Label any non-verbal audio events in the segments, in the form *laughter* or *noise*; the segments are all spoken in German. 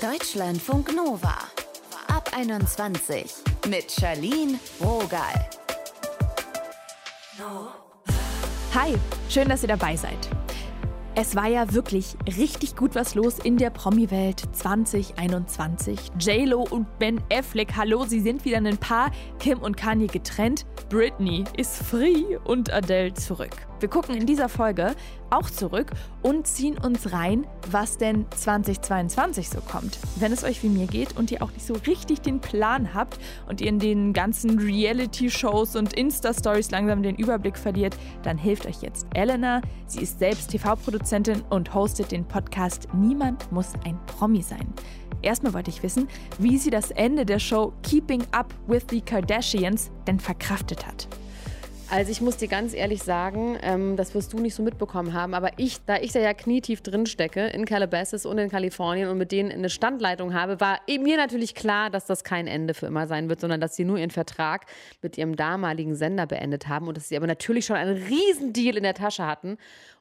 Deutschlandfunk Nova. Ab 21 mit Charlene Rogal. Hi, schön, dass ihr dabei seid. Es war ja wirklich richtig gut was los in der Promi-Welt 2021. J-Lo und Ben Affleck, hallo, sie sind wieder ein Paar. Kim und Kanye getrennt. Britney ist free und Adele zurück. Wir gucken in dieser Folge auch zurück und ziehen uns rein, was denn 2022 so kommt. Wenn es euch wie mir geht und ihr auch nicht so richtig den Plan habt und ihr in den ganzen Reality-Shows und Insta-Stories langsam den Überblick verliert, dann hilft euch jetzt Elena. Sie ist selbst TV-Produzentin und hostet den Podcast Niemand muss ein Promi sein. Erstmal wollte ich wissen, wie sie das Ende der Show Keeping Up with the Kardashians denn verkraftet hat. Also ich muss dir ganz ehrlich sagen, ähm, das wirst du nicht so mitbekommen haben, aber ich, da ich da ja knietief drin stecke in Calabasas und in Kalifornien und mit denen eine Standleitung habe, war mir natürlich klar, dass das kein Ende für immer sein wird, sondern dass sie nur ihren Vertrag mit ihrem damaligen Sender beendet haben und dass sie aber natürlich schon einen Riesendeal in der Tasche hatten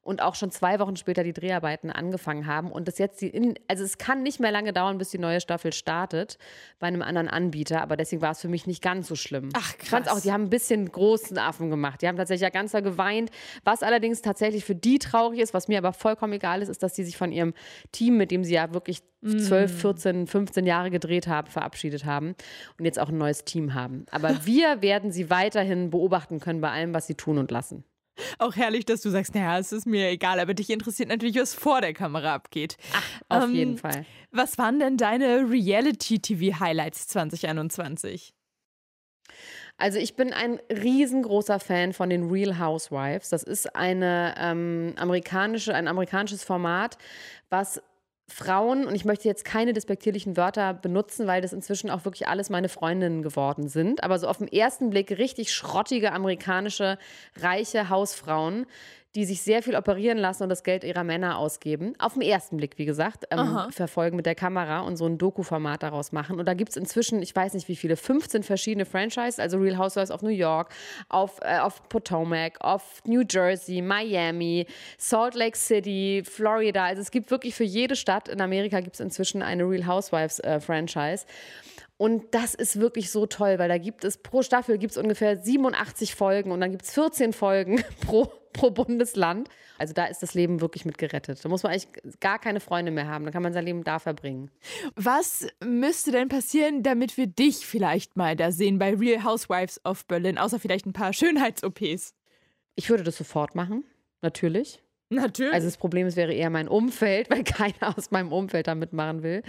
und auch schon zwei Wochen später die Dreharbeiten angefangen haben und das jetzt die, in, also es kann nicht mehr lange dauern, bis die neue Staffel startet bei einem anderen Anbieter, aber deswegen war es für mich nicht ganz so schlimm. Ach krass. auch, die haben ein bisschen großen Affen gemacht. Die haben tatsächlich ja ganz da geweint. Was allerdings tatsächlich für die traurig ist, was mir aber vollkommen egal ist, ist, dass sie sich von ihrem Team, mit dem sie ja wirklich 12, 14, 15 Jahre gedreht haben, verabschiedet haben und jetzt auch ein neues Team haben. Aber *laughs* wir werden sie weiterhin beobachten können bei allem, was sie tun und lassen. Auch herrlich, dass du sagst, naja, es ist mir egal, aber dich interessiert natürlich, was vor der Kamera abgeht. Ach, auf ähm, jeden Fall. Was waren denn deine Reality-TV-Highlights 2021? Also ich bin ein riesengroßer Fan von den Real Housewives. Das ist eine ähm, amerikanische, ein amerikanisches Format, was Frauen, und ich möchte jetzt keine despektierlichen Wörter benutzen, weil das inzwischen auch wirklich alles meine Freundinnen geworden sind, aber so auf den ersten Blick richtig schrottige amerikanische, reiche Hausfrauen, die sich sehr viel operieren lassen und das Geld ihrer Männer ausgeben. Auf den ersten Blick, wie gesagt, ähm, verfolgen mit der Kamera und so ein Doku-Format daraus machen. Und da gibt es inzwischen, ich weiß nicht wie viele, 15 verschiedene Franchises, also Real Housewives of New York, auf, äh, auf Potomac, auf New Jersey, Miami, Salt Lake City, Florida. Also es gibt wirklich für jede Stadt in Amerika gibt es inzwischen eine Real Housewives äh, Franchise. Und das ist wirklich so toll, weil da gibt es pro Staffel gibt es ungefähr 87 Folgen und dann gibt es 14 Folgen *laughs* pro, *laughs* pro Bundesland. Also da ist das Leben wirklich mit gerettet. Da muss man eigentlich gar keine Freunde mehr haben. Da kann man sein Leben da verbringen. Was müsste denn passieren, damit wir dich vielleicht mal da sehen bei Real Housewives of Berlin, außer vielleicht ein paar Schönheits-OPs? Ich würde das sofort machen, natürlich. Natürlich. Also das Problem ist, wäre eher mein Umfeld, *laughs* weil keiner aus meinem Umfeld da mitmachen will.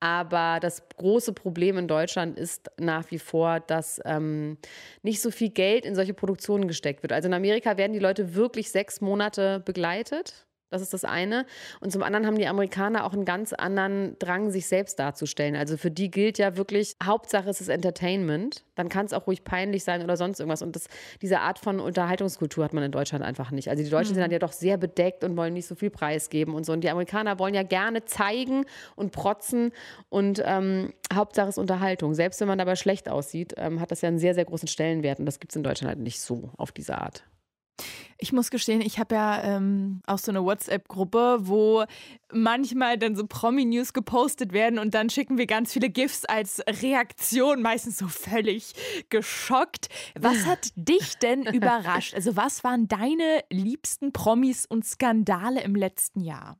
Aber das große Problem in Deutschland ist nach wie vor, dass ähm, nicht so viel Geld in solche Produktionen gesteckt wird. Also in Amerika werden die Leute wirklich sechs Monate begleitet das ist das eine. Und zum anderen haben die Amerikaner auch einen ganz anderen Drang, sich selbst darzustellen. Also für die gilt ja wirklich, Hauptsache ist es Entertainment. Dann kann es auch ruhig peinlich sein oder sonst irgendwas. Und das, diese Art von Unterhaltungskultur hat man in Deutschland einfach nicht. Also die Deutschen mhm. sind dann ja doch sehr bedeckt und wollen nicht so viel preisgeben und so. Und die Amerikaner wollen ja gerne zeigen und protzen. Und ähm, Hauptsache ist Unterhaltung. Selbst wenn man dabei schlecht aussieht, ähm, hat das ja einen sehr, sehr großen Stellenwert. Und das gibt es in Deutschland halt nicht so auf diese Art. Ich muss gestehen, ich habe ja ähm, auch so eine WhatsApp-Gruppe, wo manchmal dann so Promi-News gepostet werden und dann schicken wir ganz viele GIFs als Reaktion, meistens so völlig geschockt. Was hat *laughs* dich denn überrascht? Also, was waren deine liebsten Promis und Skandale im letzten Jahr?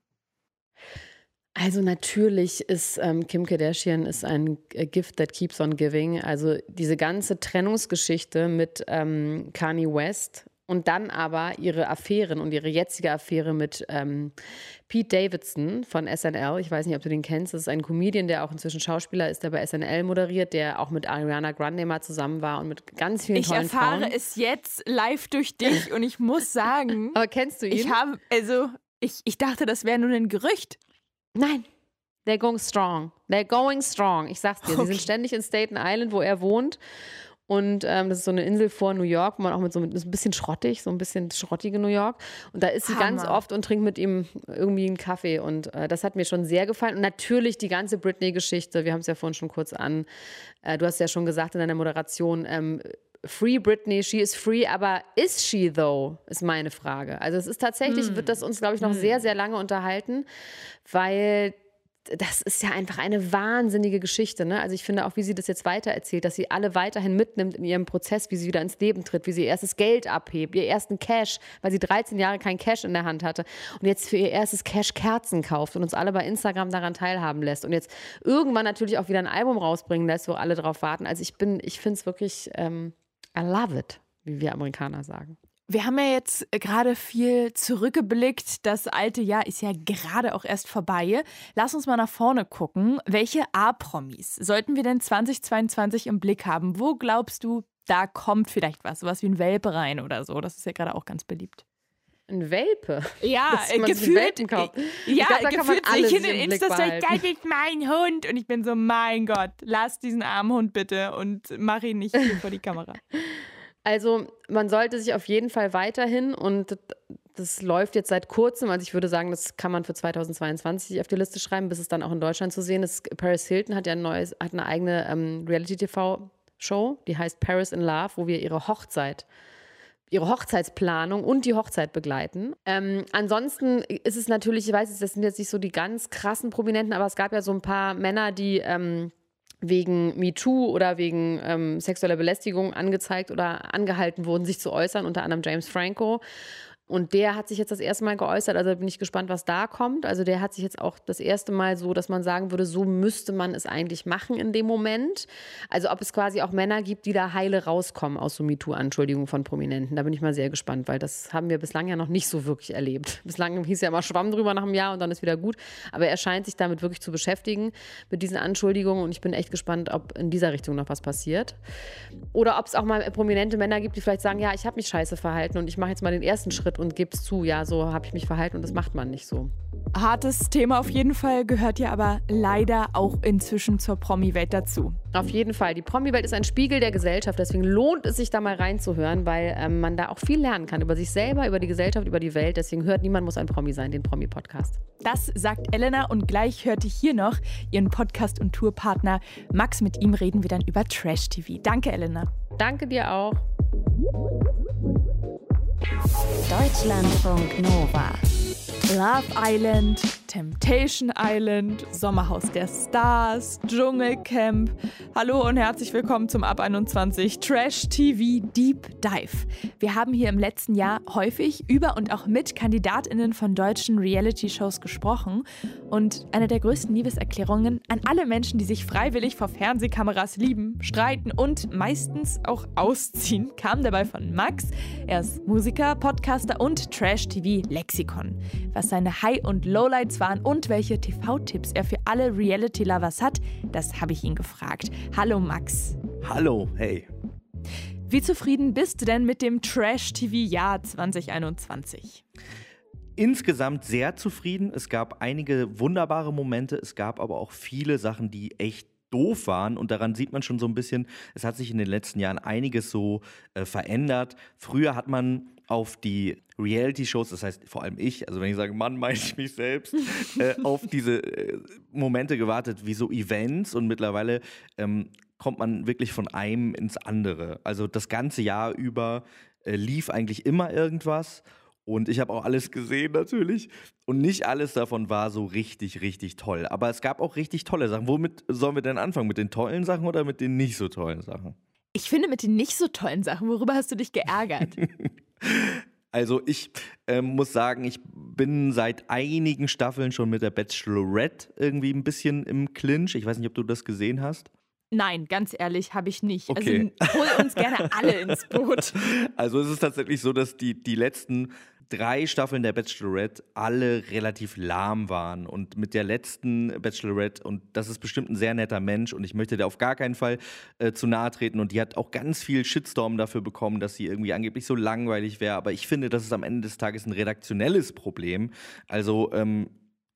Also natürlich ist ähm, Kim Kardashian ist ein Gift that keeps on giving. Also diese ganze Trennungsgeschichte mit ähm, Kanye West und dann aber ihre Affären und ihre jetzige Affäre mit ähm, Pete Davidson von SNL. Ich weiß nicht, ob du den kennst. Das ist ein Comedian, der auch inzwischen Schauspieler ist, der bei SNL moderiert, der auch mit Ariana Grande mal zusammen war und mit ganz vielen ich tollen Frauen. Ich erfahre es jetzt live durch dich und ich muss sagen. *laughs* aber kennst du ihn? Ich habe, also, ich, ich dachte, das wäre nur ein Gerücht. Nein, They're going strong. They're going strong. Ich sag's dir. Okay. Sie sind ständig in Staten Island, wo er wohnt. Und ähm, das ist so eine Insel vor New York, wo man auch mit so mit, ein bisschen schrottig, so ein bisschen schrottige New York. Und da ist sie Hammer. ganz oft und trinkt mit ihm irgendwie einen Kaffee. Und äh, das hat mir schon sehr gefallen. Und natürlich die ganze Britney-Geschichte, wir haben es ja vorhin schon kurz an. Äh, du hast ja schon gesagt in deiner Moderation, ähm, Free Britney, she is free, aber is she though, ist meine Frage. Also es ist tatsächlich, hm. wird das uns, glaube ich, noch hm. sehr, sehr lange unterhalten, weil das ist ja einfach eine wahnsinnige Geschichte. Ne? Also ich finde auch, wie sie das jetzt weitererzählt, dass sie alle weiterhin mitnimmt in ihrem Prozess, wie sie wieder ins Leben tritt, wie sie ihr erstes Geld abhebt, ihr ersten Cash, weil sie 13 Jahre kein Cash in der Hand hatte und jetzt für ihr erstes Cash Kerzen kauft und uns alle bei Instagram daran teilhaben lässt und jetzt irgendwann natürlich auch wieder ein Album rausbringen lässt, wo alle drauf warten. Also ich bin, ich finde es wirklich, ähm, I love it, wie wir Amerikaner sagen. Wir haben ja jetzt gerade viel zurückgeblickt. Das alte Jahr ist ja gerade auch erst vorbei. Lass uns mal nach vorne gucken. Welche A-Promis sollten wir denn 2022 im Blick haben? Wo glaubst du, da kommt vielleicht was? Sowas wie ein Welpe rein oder so. Das ist ja gerade auch ganz beliebt. Ein Welpe? Ja, *laughs* gefühlt. Ja, glaub, gefühlt ich in den Insta-Story, das ist mein Hund. Und ich bin so, mein Gott, lass diesen armen Hund bitte und mach ihn nicht vor die Kamera. *laughs* Also man sollte sich auf jeden Fall weiterhin und das läuft jetzt seit kurzem, also ich würde sagen, das kann man für 2022 auf die Liste schreiben, bis es dann auch in Deutschland zu sehen ist. Paris Hilton hat ja ein neues, hat eine eigene ähm, Reality-TV-Show, die heißt Paris in Love, wo wir ihre Hochzeit ihre Hochzeitsplanung und die Hochzeit begleiten. Ähm, ansonsten ist es natürlich, ich weiß, das sind jetzt nicht so die ganz krassen Prominenten, aber es gab ja so ein paar Männer, die ähm, wegen MeToo oder wegen ähm, sexueller Belästigung angezeigt oder angehalten wurden, sich zu äußern, unter anderem James Franco. Und der hat sich jetzt das erste Mal geäußert, also bin ich gespannt, was da kommt. Also der hat sich jetzt auch das erste Mal so, dass man sagen würde, so müsste man es eigentlich machen in dem Moment. Also ob es quasi auch Männer gibt, die da heile rauskommen aus so MeToo-Anschuldigungen von Prominenten. Da bin ich mal sehr gespannt, weil das haben wir bislang ja noch nicht so wirklich erlebt. *laughs* Bislang hieß ja immer Schwamm drüber nach einem Jahr und dann ist wieder gut. Aber er scheint sich damit wirklich zu beschäftigen, mit diesen Anschuldigungen. Und ich bin echt gespannt, ob in dieser Richtung noch was passiert. Oder ob es auch mal prominente Männer gibt, die vielleicht sagen, ja, ich habe mich scheiße verhalten und ich mache jetzt mal den ersten Schritt und es zu, ja, so habe ich mich verhalten und das macht man nicht so. Hartes Thema auf jeden Fall, gehört ja aber leider auch inzwischen zur Promi-Welt dazu. Auf jeden Fall. Die Promi-Welt ist ein Spiegel der Gesellschaft, deswegen lohnt es sich da mal reinzuhören, weil ähm, man da auch viel lernen kann über sich selber, über die Gesellschaft, über die Welt. Deswegen hört niemand muss ein Promi sein, den Promi-Podcast. Das sagt Elena und gleich hört ihr hier noch ihren Podcast- und Tourpartner Max. Mit ihm reden wir dann über Trash-TV. Danke, Elena. Danke dir auch. Deutschlandfunk Nova. Love Island, Temptation Island, Sommerhaus der Stars, Dschungelcamp. Hallo und herzlich willkommen zum Ab 21 Trash TV Deep Dive. Wir haben hier im letzten Jahr häufig über und auch mit Kandidatinnen von deutschen Reality-Shows gesprochen und eine der größten Liebeserklärungen an alle Menschen, die sich freiwillig vor Fernsehkameras lieben, streiten und meistens auch ausziehen, kam dabei von Max. Er ist Musiker, Podcaster und Trash TV Lexikon was seine High- und Lowlights waren und welche TV-Tipps er für alle Reality-Lovers hat, das habe ich ihn gefragt. Hallo Max. Hallo, hey. Wie zufrieden bist du denn mit dem Trash-TV-Jahr 2021? Insgesamt sehr zufrieden. Es gab einige wunderbare Momente, es gab aber auch viele Sachen, die echt doof waren. Und daran sieht man schon so ein bisschen, es hat sich in den letzten Jahren einiges so äh, verändert. Früher hat man auf die Reality-Shows, das heißt vor allem ich, also wenn ich sage Mann, meine ich mich selbst, äh, auf diese äh, Momente gewartet, wie so Events und mittlerweile ähm, kommt man wirklich von einem ins andere. Also das ganze Jahr über äh, lief eigentlich immer irgendwas und ich habe auch alles gesehen natürlich. Und nicht alles davon war so richtig, richtig toll. Aber es gab auch richtig tolle Sachen. Womit sollen wir denn anfangen? Mit den tollen Sachen oder mit den nicht so tollen Sachen? Ich finde mit den nicht so tollen Sachen, worüber hast du dich geärgert? *laughs* Also ich äh, muss sagen, ich bin seit einigen Staffeln schon mit der Bachelorette irgendwie ein bisschen im Clinch. Ich weiß nicht, ob du das gesehen hast. Nein, ganz ehrlich, habe ich nicht. Also okay. Also hol uns gerne alle ins Boot. *laughs* Also es ist tatsächlich so, dass die, die letzten drei Staffeln der Bachelorette alle relativ lahm waren. Und mit der letzten Bachelorette, und das ist bestimmt ein sehr netter Mensch und ich möchte dir auf gar keinen Fall äh, zu nahe treten. Und die hat auch ganz viel Shitstorm dafür bekommen, dass sie irgendwie angeblich so langweilig wäre. Aber ich finde, das ist am Ende des Tages ein redaktionelles Problem. Also ähm,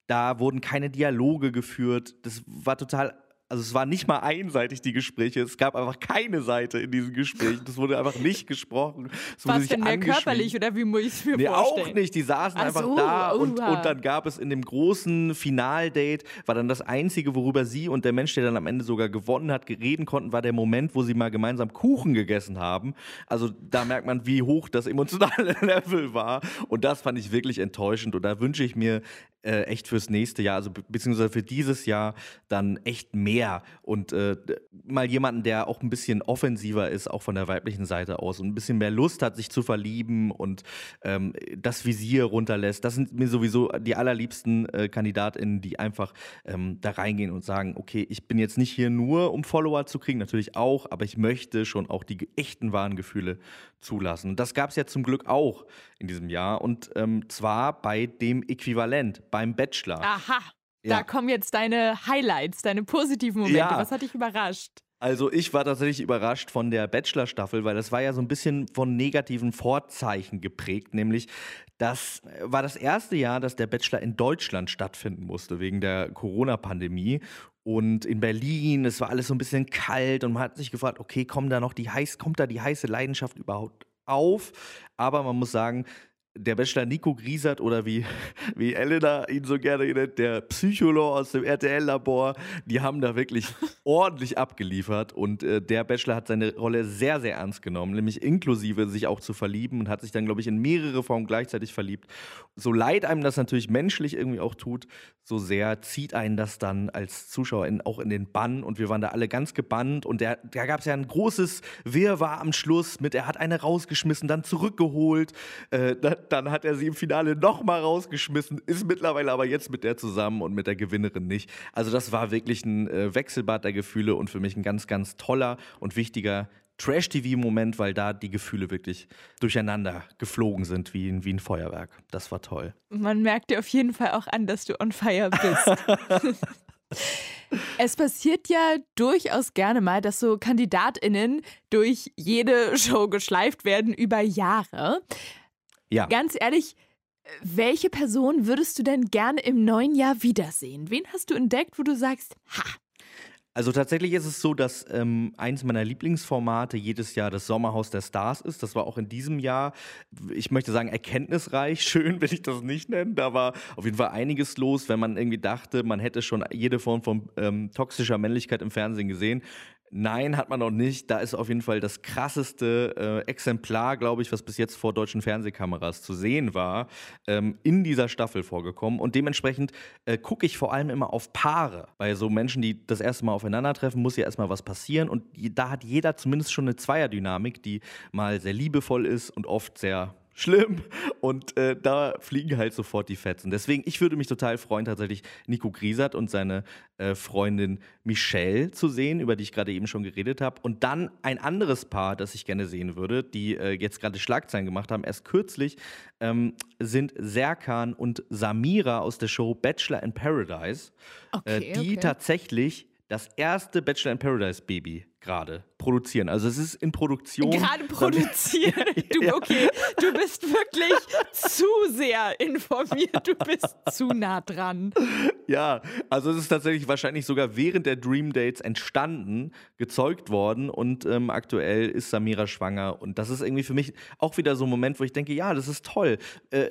da wurden keine Dialoge geführt. Das war total also es war nicht mal einseitig die Gespräche, es gab einfach keine Seite in diesen Gesprächen. Das wurde einfach nicht gesprochen. Es Was denn mehr körperlich oder wie muss ich es mir nee, vorstellen? auch nicht. Die saßen Ach einfach so, da und, und dann gab es in dem großen Finaldate, war dann das Einzige, worüber sie und der Mensch, der dann am Ende sogar gewonnen hat, reden konnten, war der Moment, wo sie mal gemeinsam Kuchen gegessen haben. Also da merkt man, wie hoch das emotionale *laughs* Level war. Und das fand ich wirklich enttäuschend. Und da wünsche ich mir äh, echt fürs nächste Jahr, also be- beziehungsweise für dieses Jahr dann echt mehr und äh, mal jemanden, der auch ein bisschen offensiver ist, auch von der weiblichen Seite aus und ein bisschen mehr Lust hat, sich zu verlieben und ähm, das Visier runterlässt. Das sind mir sowieso die allerliebsten äh, KandidatInnen, die einfach ähm, da reingehen und sagen, okay, ich bin jetzt nicht hier nur, um Follower zu kriegen, natürlich auch, aber ich möchte schon auch die echten wahren Gefühle zulassen. Und das gab es ja zum Glück auch in diesem Jahr und ähm, zwar bei dem Äquivalent, beim Bachelor. Aha. Ja. Da kommen jetzt deine Highlights, deine positiven Momente. Ja. Was hat dich überrascht? Also ich war tatsächlich überrascht von der Bachelor-Staffel, weil das war ja so ein bisschen von negativen Vorzeichen geprägt, nämlich das war das erste Jahr, dass der Bachelor in Deutschland stattfinden musste wegen der Corona-Pandemie. Und in Berlin, es war alles so ein bisschen kalt und man hat sich gefragt, okay, kommt da noch die heiß, kommt da die heiße Leidenschaft überhaupt auf? Aber man muss sagen, der Bachelor Nico Griesert oder wie, *laughs* wie Elena ihn so gerne nennt, der Psycholog aus dem RTL-Labor, die haben da wirklich *laughs* ordentlich abgeliefert und äh, der Bachelor hat seine Rolle sehr, sehr ernst genommen, nämlich inklusive sich auch zu verlieben und hat sich dann, glaube ich, in mehrere Formen gleichzeitig verliebt. So leid einem das natürlich menschlich irgendwie auch tut, so sehr zieht einen das dann als Zuschauer in, auch in den Bann und wir waren da alle ganz gebannt und der, da gab es ja ein großes Wirrwarr am Schluss mit, er hat eine rausgeschmissen, dann zurückgeholt, äh, da, dann hat er sie im Finale nochmal rausgeschmissen, ist mittlerweile aber jetzt mit der zusammen und mit der Gewinnerin nicht. Also das war wirklich ein äh, Wechselbad der Gefühle und für mich ein ganz, ganz toller und wichtiger Trash-TV-Moment, weil da die Gefühle wirklich durcheinander geflogen sind wie ein, wie ein Feuerwerk. Das war toll. Man merkt dir auf jeden Fall auch an, dass du on fire bist. *laughs* Es passiert ja durchaus gerne mal, dass so KandidatInnen durch jede Show geschleift werden über Jahre. Ja. Ganz ehrlich, welche Person würdest du denn gerne im neuen Jahr wiedersehen? Wen hast du entdeckt, wo du sagst, ha, Also tatsächlich ist es so, dass ähm, eins meiner Lieblingsformate jedes Jahr das Sommerhaus der Stars ist. Das war auch in diesem Jahr, ich möchte sagen, erkenntnisreich. *laughs* Schön will ich das nicht nennen. Da war auf jeden Fall einiges los, wenn man irgendwie dachte, man hätte schon jede Form von ähm, toxischer Männlichkeit im Fernsehen gesehen. Nein, hat man noch nicht. Da ist auf jeden Fall das krasseste äh, Exemplar, glaube ich, was bis jetzt vor deutschen Fernsehkameras zu sehen war, ähm, in dieser Staffel vorgekommen. Und dementsprechend äh, gucke ich vor allem immer auf Paare. Bei so Menschen, die das erste Mal aufeinandertreffen, muss ja erstmal was passieren. Und da hat jeder zumindest schon eine Zweierdynamik, die mal sehr liebevoll ist und oft sehr schlimm. Und äh, da fliegen halt sofort die Fetzen. Deswegen, ich würde mich total freuen, tatsächlich Nico Griesert und seine äh, Freundin Michelle zu sehen, über die ich gerade eben schon geredet habe. Und dann ein anderes Paar, das ich gerne sehen würde, die äh, jetzt gerade Schlagzeilen gemacht haben, erst kürzlich, ähm, sind Serkan und Samira aus der Show Bachelor in Paradise, Okay, äh, die okay. tatsächlich das erste Bachelor in Paradise Baby gerade produzieren. Also es ist in Produktion. gerade produzieren? *laughs* Du, okay, du bist wirklich zu sehr informiert, du bist zu nah dran. Ja, also es ist tatsächlich wahrscheinlich sogar während der Dream Dates entstanden, gezeugt worden und ähm, aktuell ist Samira schwanger und das ist irgendwie für mich auch wieder so ein Moment, wo ich denke, ja, das ist toll. Äh,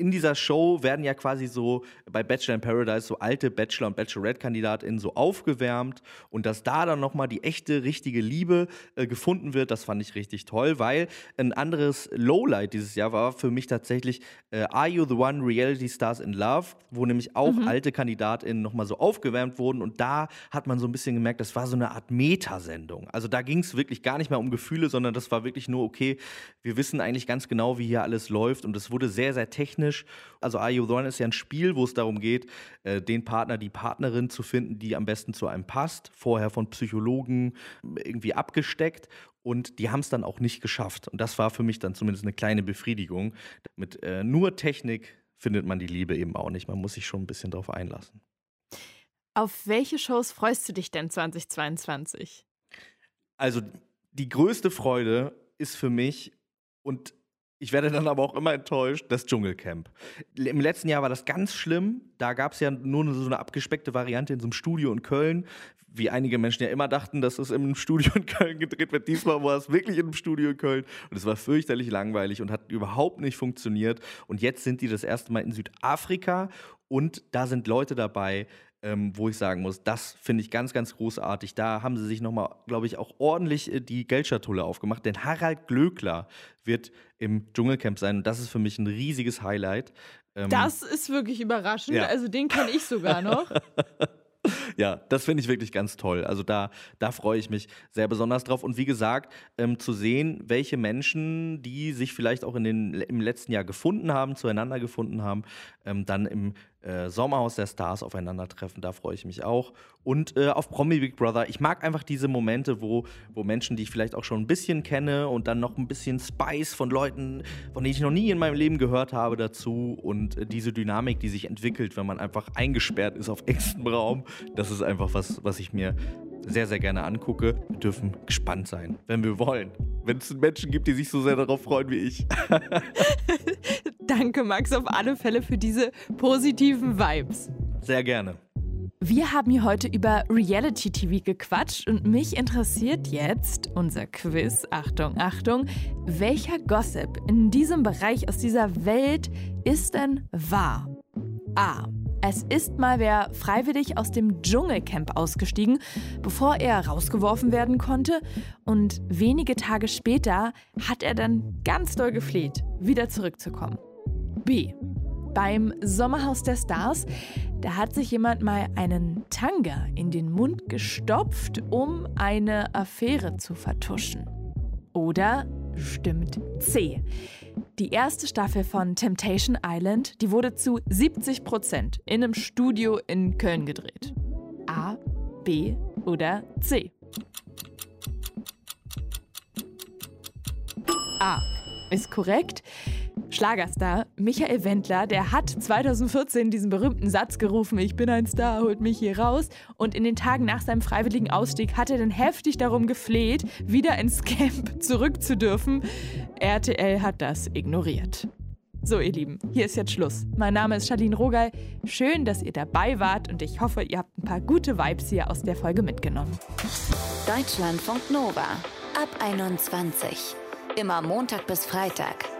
in dieser Show werden ja quasi so bei Bachelor in Paradise so alte Bachelor- und Bachelorette-KandidatInnen so aufgewärmt und dass da dann nochmal die echte, richtige Liebe äh, gefunden wird, das fand ich richtig toll, weil ein anderes Lowlight dieses Jahr war für mich tatsächlich äh, Are You the One Reality Stars in Love, wo nämlich auch alte KandidatInnen nochmal so aufgewärmt wurden und da hat man so ein bisschen gemerkt, das war so eine Art Metasendung. Also da ging es wirklich gar nicht mehr um Gefühle, sondern das war wirklich nur, okay, wir wissen eigentlich ganz genau, wie hier alles läuft und es wurde sehr, sehr technisch. Also Are You the One ist ja ein Spiel, wo es darum geht, äh, den Partner, die Partnerin zu finden, die am besten zu einem passt, vorher von Psychologen irgendwie abgesteckt und die haben es dann auch nicht geschafft. Und das war für mich dann zumindest eine kleine Befriedigung. Mit äh, nur Technik findet man die Liebe eben auch nicht. Man muss sich schon ein bisschen drauf einlassen. Auf welche Shows freust du dich denn 2022? Also die größte Freude ist für mich und Ich werde dann aber auch immer enttäuscht, das Dschungelcamp. Im letzten Jahr war das ganz schlimm. Da gab es ja nur so eine abgespeckte Variante in so einem Studio in Köln, wie einige Menschen ja immer dachten, dass es im Studio in Köln gedreht wird. Diesmal war es wirklich einem Studio in Köln und es war fürchterlich langweilig und hat überhaupt nicht funktioniert. Und jetzt sind die das erste Mal in Südafrika und da sind Leute dabei, ähm, wo ich sagen muss, das finde ich ganz, ganz großartig. Da haben sie sich nochmal, glaube ich, auch ordentlich äh, die Geldschatulle aufgemacht. Denn Harald Glöckler wird im Dschungelcamp sein und das ist für mich ein riesiges Highlight. Ähm, das ist wirklich überraschend. Ja. Also den kenne ich sogar noch. *laughs* ja, das finde ich wirklich ganz toll. Also da, da freue ich mich sehr besonders drauf. Und wie gesagt, ähm, zu sehen, welche Menschen, die sich vielleicht auch in den, im letzten Jahr gefunden haben, zueinander gefunden haben, ähm, dann im äh, Sommerhaus der Stars aufeinandertreffen. Da freue ich mich auch. Und äh, auf Promi Big Brother. Ich mag einfach diese Momente, wo, wo Menschen, die ich vielleicht auch schon ein bisschen kenne und dann noch ein bisschen Spice von Leuten, von denen ich noch nie in meinem Leben gehört habe, dazu. Und äh, diese Dynamik, die sich entwickelt, wenn man einfach eingesperrt ist auf *laughs* engstem Raum. Das ist einfach was, was ich mir sehr, sehr gerne angucke. Wir dürfen gespannt sein, wenn wir wollen. Wenn es Menschen gibt, die sich so sehr darauf freuen wie ich. *laughs* Danke, Max, auf alle Fälle für diese positiven Vibes. Sehr gerne. Wir haben hier heute über Reality TV gequatscht und mich interessiert jetzt unser Quiz. Achtung, Achtung. Welcher Gossip in diesem Bereich aus dieser Welt ist denn wahr? A. Es ist mal wer freiwillig aus dem Dschungelcamp ausgestiegen, bevor er rausgeworfen werden konnte. Und wenige Tage später hat er dann ganz doll gefleht, wieder zurückzukommen. B. Beim Sommerhaus der Stars, da hat sich jemand mal einen Tanga in den Mund gestopft, um eine Affäre zu vertuschen. Oder stimmt C. Die erste Staffel von Temptation Island, die wurde zu 70 Prozent in einem Studio in Köln gedreht. A, B oder C? A ist korrekt. Schlagerstar Michael Wendler, der hat 2014 diesen berühmten Satz gerufen, ich bin ein Star, holt mich hier raus. Und in den Tagen nach seinem freiwilligen Ausstieg hat er dann heftig darum gefleht, wieder ins Camp zurück zu dürfen. RTL hat das ignoriert. So, ihr Lieben, hier ist jetzt Schluss. Mein Name ist Charlene Rogal. Schön, dass ihr dabei wart und ich hoffe, ihr habt ein paar gute Vibes hier aus der Folge mitgenommen. Deutschlandfunk Nova ab 21. Immer Montag bis Freitag